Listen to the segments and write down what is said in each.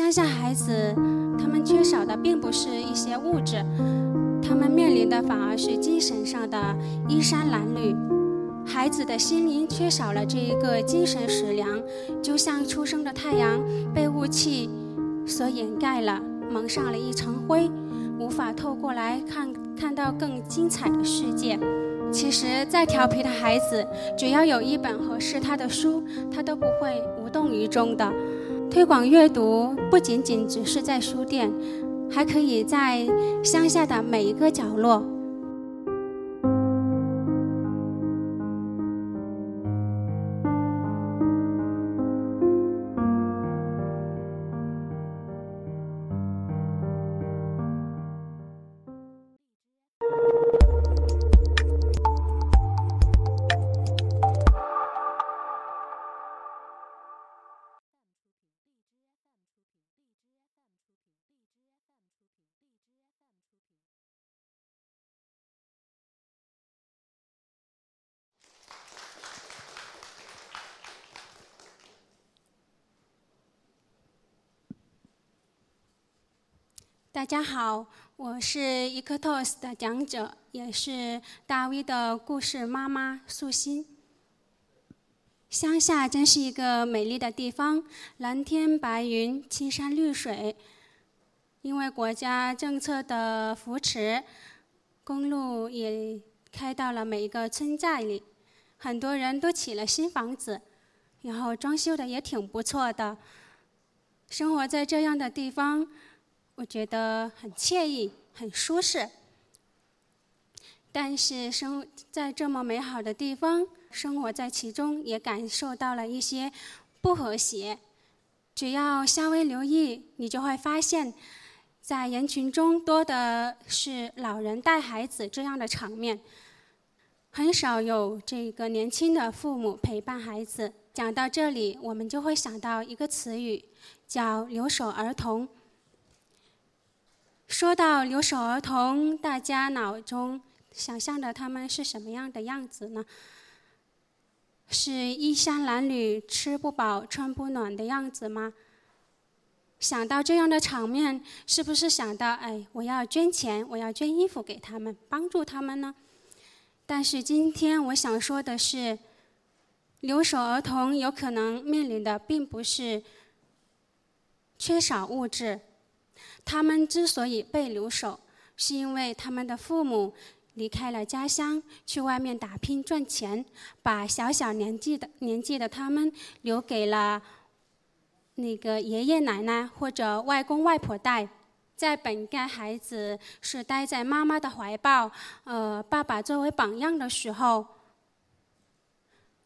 乡下孩子，他们缺少的并不是一些物质，他们面临的反而是精神上的衣衫褴褛。孩子的心灵缺少了这一个精神食粮，就像初升的太阳被雾气所掩盖了，蒙上了一层灰，无法透过来看看到更精彩的世界。其实再调皮的孩子，只要有一本合适他的书，他都不会无动于衷的。推广阅读不仅仅只是在书店，还可以在乡下的每一个角落。大家好，我是 Ectos 的讲者，也是大 V 的故事妈妈素心。乡下真是一个美丽的地方，蓝天白云，青山绿水。因为国家政策的扶持，公路也开到了每一个村寨里，很多人都起了新房子，然后装修的也挺不错的。生活在这样的地方。我觉得很惬意，很舒适。但是生在这么美好的地方，生活在其中，也感受到了一些不和谐。只要稍微留意，你就会发现，在人群中多的是老人带孩子这样的场面，很少有这个年轻的父母陪伴孩子。讲到这里，我们就会想到一个词语，叫留守儿童。说到留守儿童，大家脑中想象的他们是什么样的样子呢？是衣衫褴褛、吃不饱、穿不暖的样子吗？想到这样的场面，是不是想到哎，我要捐钱，我要捐衣服给他们，帮助他们呢？但是今天我想说的是，留守儿童有可能面临的并不是缺少物质。他们之所以被留守，是因为他们的父母离开了家乡，去外面打拼赚钱，把小小年纪的年纪的他们留给了那个爷爷奶奶或者外公外婆带。在本该孩子是待在妈妈的怀抱，呃，爸爸作为榜样的时候，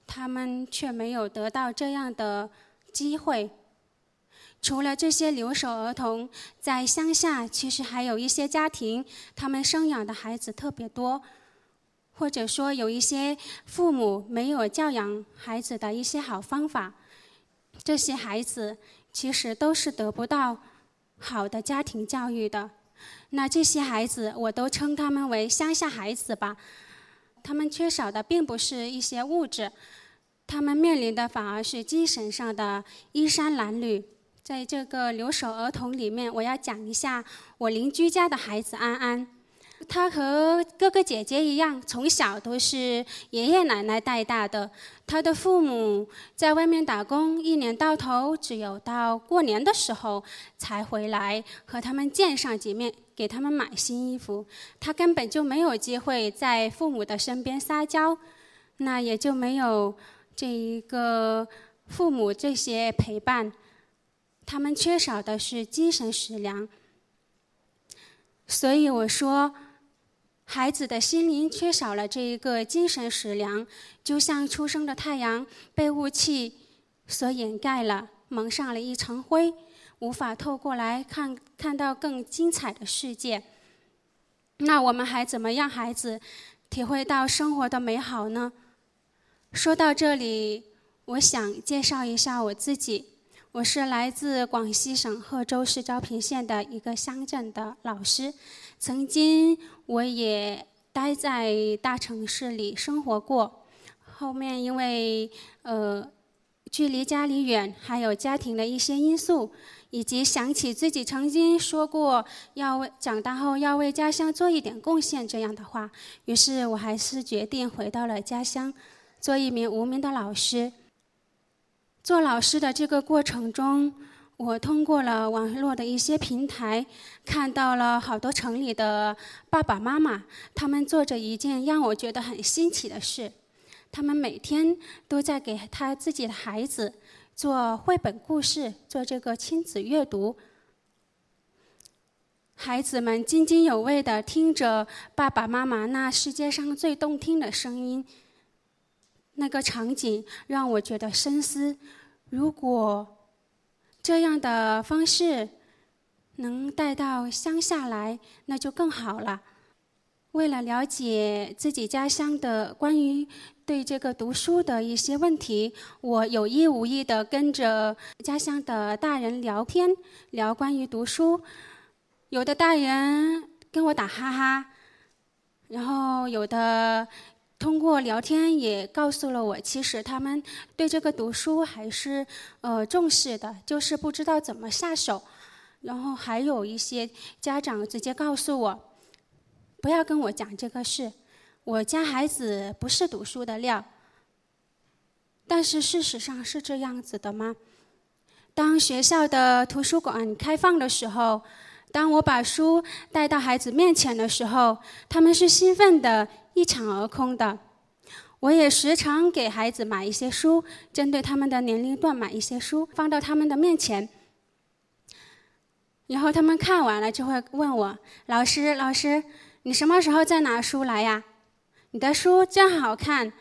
他们却没有得到这样的机会。除了这些留守儿童，在乡下其实还有一些家庭，他们生养的孩子特别多，或者说有一些父母没有教养孩子的一些好方法，这些孩子其实都是得不到好的家庭教育的。那这些孩子，我都称他们为乡下孩子吧。他们缺少的并不是一些物质，他们面临的反而是精神上的衣衫褴褛。在这个留守儿童里面，我要讲一下我邻居家的孩子安安。他和哥哥姐姐一样，从小都是爷爷奶奶带大的。他的父母在外面打工，一年到头只有到过年的时候才回来和他们见上几面，给他们买新衣服。他根本就没有机会在父母的身边撒娇，那也就没有这一个父母这些陪伴。他们缺少的是精神食粮，所以我说，孩子的心灵缺少了这一个精神食粮，就像初升的太阳被雾气所掩盖了，蒙上了一层灰，无法透过来看看到更精彩的世界。那我们还怎么让孩子体会到生活的美好呢？说到这里，我想介绍一下我自己。我是来自广西省贺州市昭平县的一个乡镇的老师，曾经我也待在大城市里生活过，后面因为呃距离家里远，还有家庭的一些因素，以及想起自己曾经说过要为长大后要为家乡做一点贡献这样的话，于是我还是决定回到了家乡，做一名无名的老师。做老师的这个过程中，我通过了网络的一些平台，看到了好多城里的爸爸妈妈，他们做着一件让我觉得很新奇的事。他们每天都在给他自己的孩子做绘本故事，做这个亲子阅读。孩子们津津有味地听着爸爸妈妈那世界上最动听的声音。那个场景让我觉得深思：如果这样的方式能带到乡下来，那就更好了。为了了解自己家乡的关于对这个读书的一些问题，我有意无意的跟着家乡的大人聊天，聊关于读书。有的大人跟我打哈哈，然后有的通过聊天也告诉了我，其实他们对这个读书还是呃重视的，就是不知道怎么下手。然后还有一些家长直接告诉我。不要跟我讲这个事，我家孩子不是读书的料。但是事实上是这样子的吗？当学校的图书馆开放的时候，当我把书带到孩子面前的时候，他们是兴奋的一抢而空的。我也时常给孩子买一些书，针对他们的年龄段买一些书，放到他们的面前。然后他们看完了就会问我：“老师，老师。”你什么时候再拿书来呀？你的书真好看。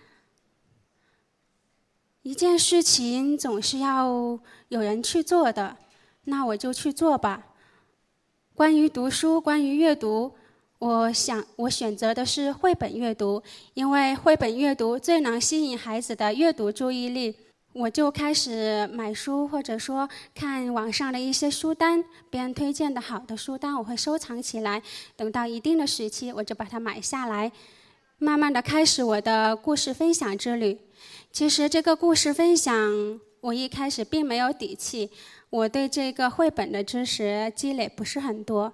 一件事情总是要有人去做的，那我就去做吧。关于读书，关于阅读，我想我选择的是绘本阅读，因为绘本阅读最能吸引孩子的阅读注意力。我就开始买书，或者说看网上的一些书单，别人推荐的好的书单，我会收藏起来。等到一定的时期，我就把它买下来，慢慢的开始我的故事分享之旅。其实这个故事分享，我一开始并没有底气，我对这个绘本的知识积累不是很多。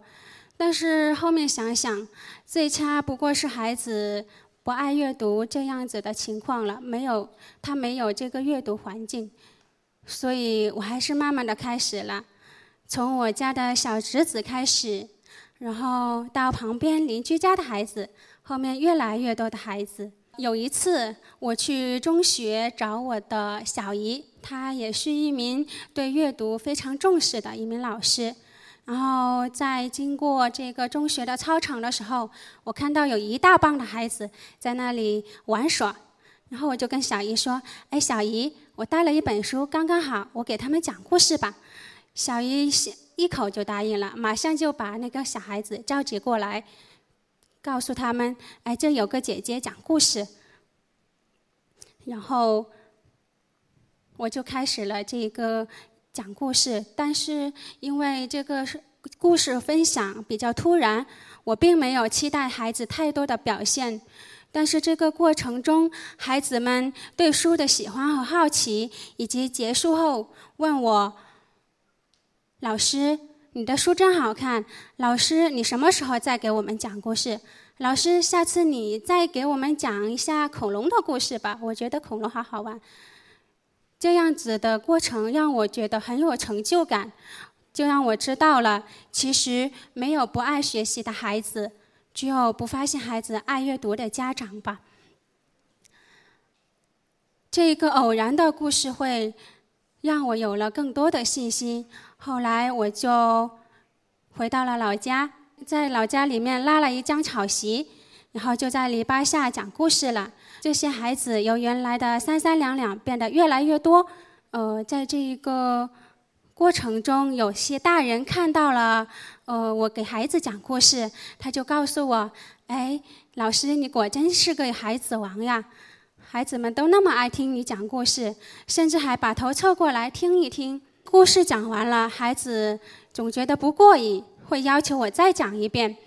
但是后面想想，最差不过是孩子。不爱阅读这样子的情况了，没有他没有这个阅读环境，所以我还是慢慢的开始了，从我家的小侄子开始，然后到旁边邻居家的孩子，后面越来越多的孩子。有一次我去中学找我的小姨，她也是一名对阅读非常重视的一名老师。然后在经过这个中学的操场的时候，我看到有一大帮的孩子在那里玩耍，然后我就跟小姨说：“哎，小姨，我带了一本书，刚刚好，我给他们讲故事吧。”小姨一口就答应了，马上就把那个小孩子召集过来，告诉他们：“哎，这有个姐姐讲故事。”然后我就开始了这个。讲故事，但是因为这个是故事分享比较突然，我并没有期待孩子太多的表现。但是这个过程中，孩子们对书的喜欢和好奇，以及结束后问我：“老师，你的书真好看。老师，你什么时候再给我们讲故事？老师，下次你再给我们讲一下恐龙的故事吧。我觉得恐龙好好玩。”这样子的过程让我觉得很有成就感，就让我知道了，其实没有不爱学习的孩子，只有不发现孩子爱阅读的家长吧。这一个偶然的故事会让我有了更多的信心。后来我就回到了老家，在老家里面拉了一张草席，然后就在篱笆下讲故事了。这些孩子由原来的三三两两变得越来越多，呃，在这一个过程中，有些大人看到了，呃，我给孩子讲故事，他就告诉我：“哎，老师，你果真是个孩子王呀！孩子们都那么爱听你讲故事，甚至还把头凑过来听一听。故事讲完了，孩子总觉得不过瘾，会要求我再讲一遍。”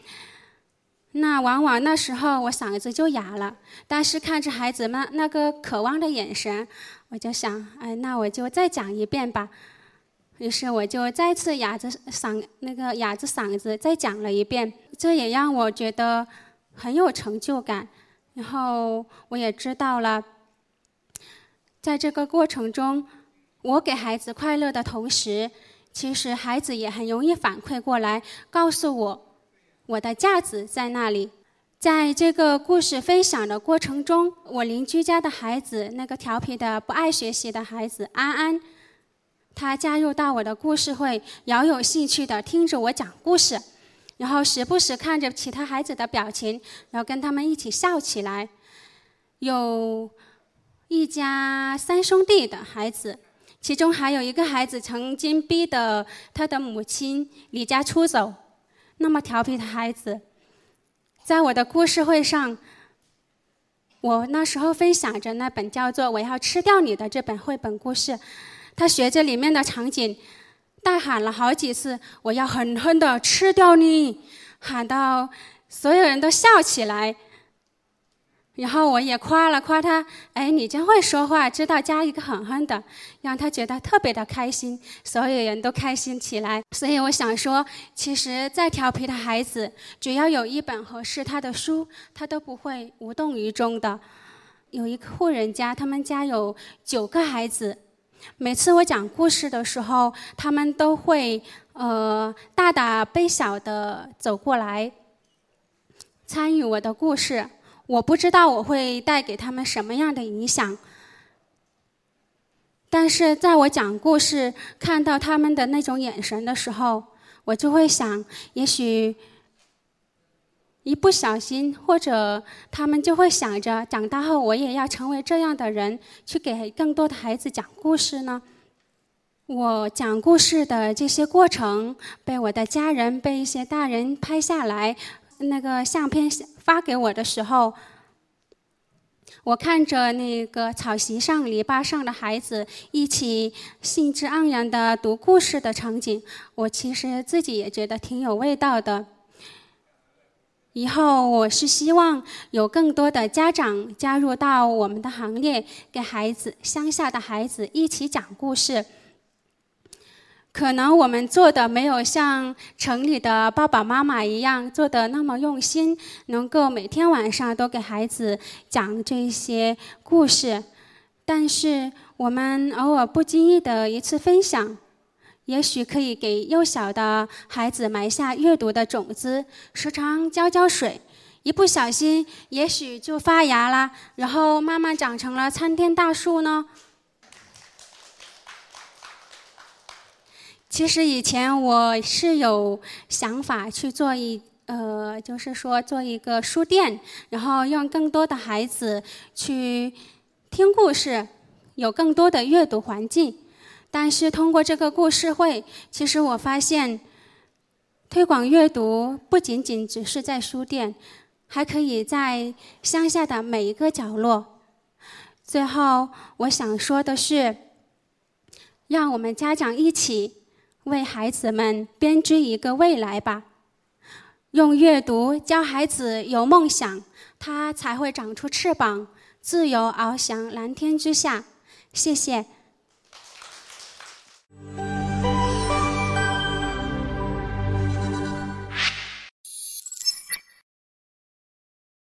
那往往那时候我嗓子就哑了，但是看着孩子们那个渴望的眼神，我就想，哎，那我就再讲一遍吧。于是我就再次哑着嗓，那个哑着嗓子再讲了一遍，这也让我觉得很有成就感。然后我也知道了，在这个过程中，我给孩子快乐的同时，其实孩子也很容易反馈过来，告诉我。我的价值在那里。在这个故事分享的过程中，我邻居家的孩子，那个调皮的、不爱学习的孩子安安，他加入到我的故事会，饶有兴趣的听着我讲故事，然后时不时看着其他孩子的表情，然后跟他们一起笑起来。有一家三兄弟的孩子，其中还有一个孩子曾经逼得他的母亲离家出走。那么调皮的孩子，在我的故事会上，我那时候分享着那本叫做《我要吃掉你》的这本绘本故事，他学着里面的场景，大喊了好几次：“我要狠狠的吃掉你！”喊到所有人都笑起来。然后我也夸了夸他，哎，你真会说话，知道加一个狠狠的，让他觉得特别的开心，所有人都开心起来。所以我想说，其实再调皮的孩子，只要有一本合适他的书，他都不会无动于衷的。有一户人家，他们家有九个孩子，每次我讲故事的时候，他们都会呃大大悲小的走过来，参与我的故事。我不知道我会带给他们什么样的影响，但是在我讲故事看到他们的那种眼神的时候，我就会想，也许一不小心，或者他们就会想着，长大后我也要成为这样的人，去给更多的孩子讲故事呢。我讲故事的这些过程，被我的家人、被一些大人拍下来。那个相片发给我的时候，我看着那个草席上、篱笆上的孩子一起兴致盎然的读故事的场景，我其实自己也觉得挺有味道的。以后我是希望有更多的家长加入到我们的行列，给孩子、乡下的孩子一起讲故事。可能我们做的没有像城里的爸爸妈妈一样做的那么用心，能够每天晚上都给孩子讲这些故事。但是我们偶尔不经意的一次分享，也许可以给幼小的孩子埋下阅读的种子。时常浇浇水，一不小心，也许就发芽啦，然后慢慢长成了参天大树呢。其实以前我是有想法去做一呃，就是说做一个书店，然后让更多的孩子去听故事，有更多的阅读环境。但是通过这个故事会，其实我发现，推广阅读不仅仅只是在书店，还可以在乡下的每一个角落。最后，我想说的是，让我们家长一起。为孩子们编织一个未来吧，用阅读教孩子有梦想，他才会长出翅膀，自由翱翔蓝天之下。谢谢。